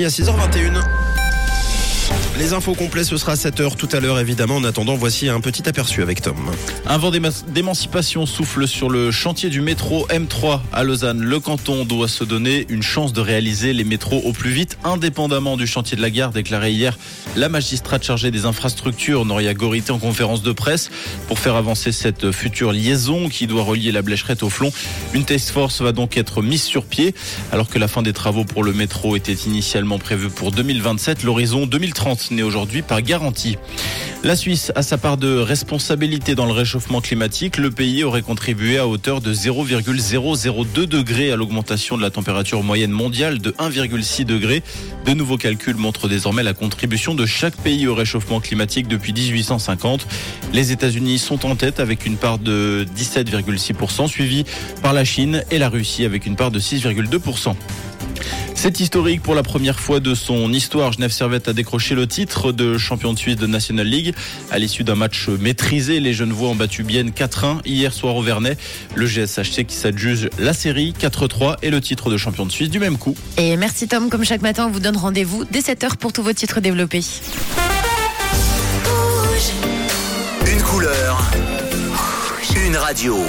à 6h21. Les infos complets, ce sera à 7h tout à l'heure, évidemment. En attendant, voici un petit aperçu avec Tom. Un vent d'émancipation souffle sur le chantier du métro M3 à Lausanne. Le canton doit se donner une chance de réaliser les métros au plus vite, indépendamment du chantier de la gare, déclaré hier la magistrate chargée des infrastructures, Noria Gorité, en conférence de presse. Pour faire avancer cette future liaison qui doit relier la Blécherette au Flon, une task force va donc être mise sur pied. Alors que la fin des travaux pour le métro était initialement prévue pour 2027, l'horizon 2030 n'est aujourd'hui pas garanti. La Suisse a sa part de responsabilité dans le réchauffement climatique. Le pays aurait contribué à hauteur de 0,002 degrés à l'augmentation de la température moyenne mondiale de 1,6 degrés. De nouveaux calculs montrent désormais la contribution de chaque pays au réchauffement climatique depuis 1850. Les États-Unis sont en tête avec une part de 17,6%, suivi par la Chine et la Russie avec une part de 6,2%. C'est historique pour la première fois de son histoire. Genève Servette a décroché le titre de champion de Suisse de National League. À l'issue d'un match maîtrisé, les Genevois ont battu Bienne 4-1 hier soir au Vernet. Le GSHC qui s'adjuge la série 4-3 et le titre de champion de Suisse du même coup. Et merci Tom, comme chaque matin, on vous donne rendez-vous dès 7h pour tous vos titres développés. Une couleur, une radio.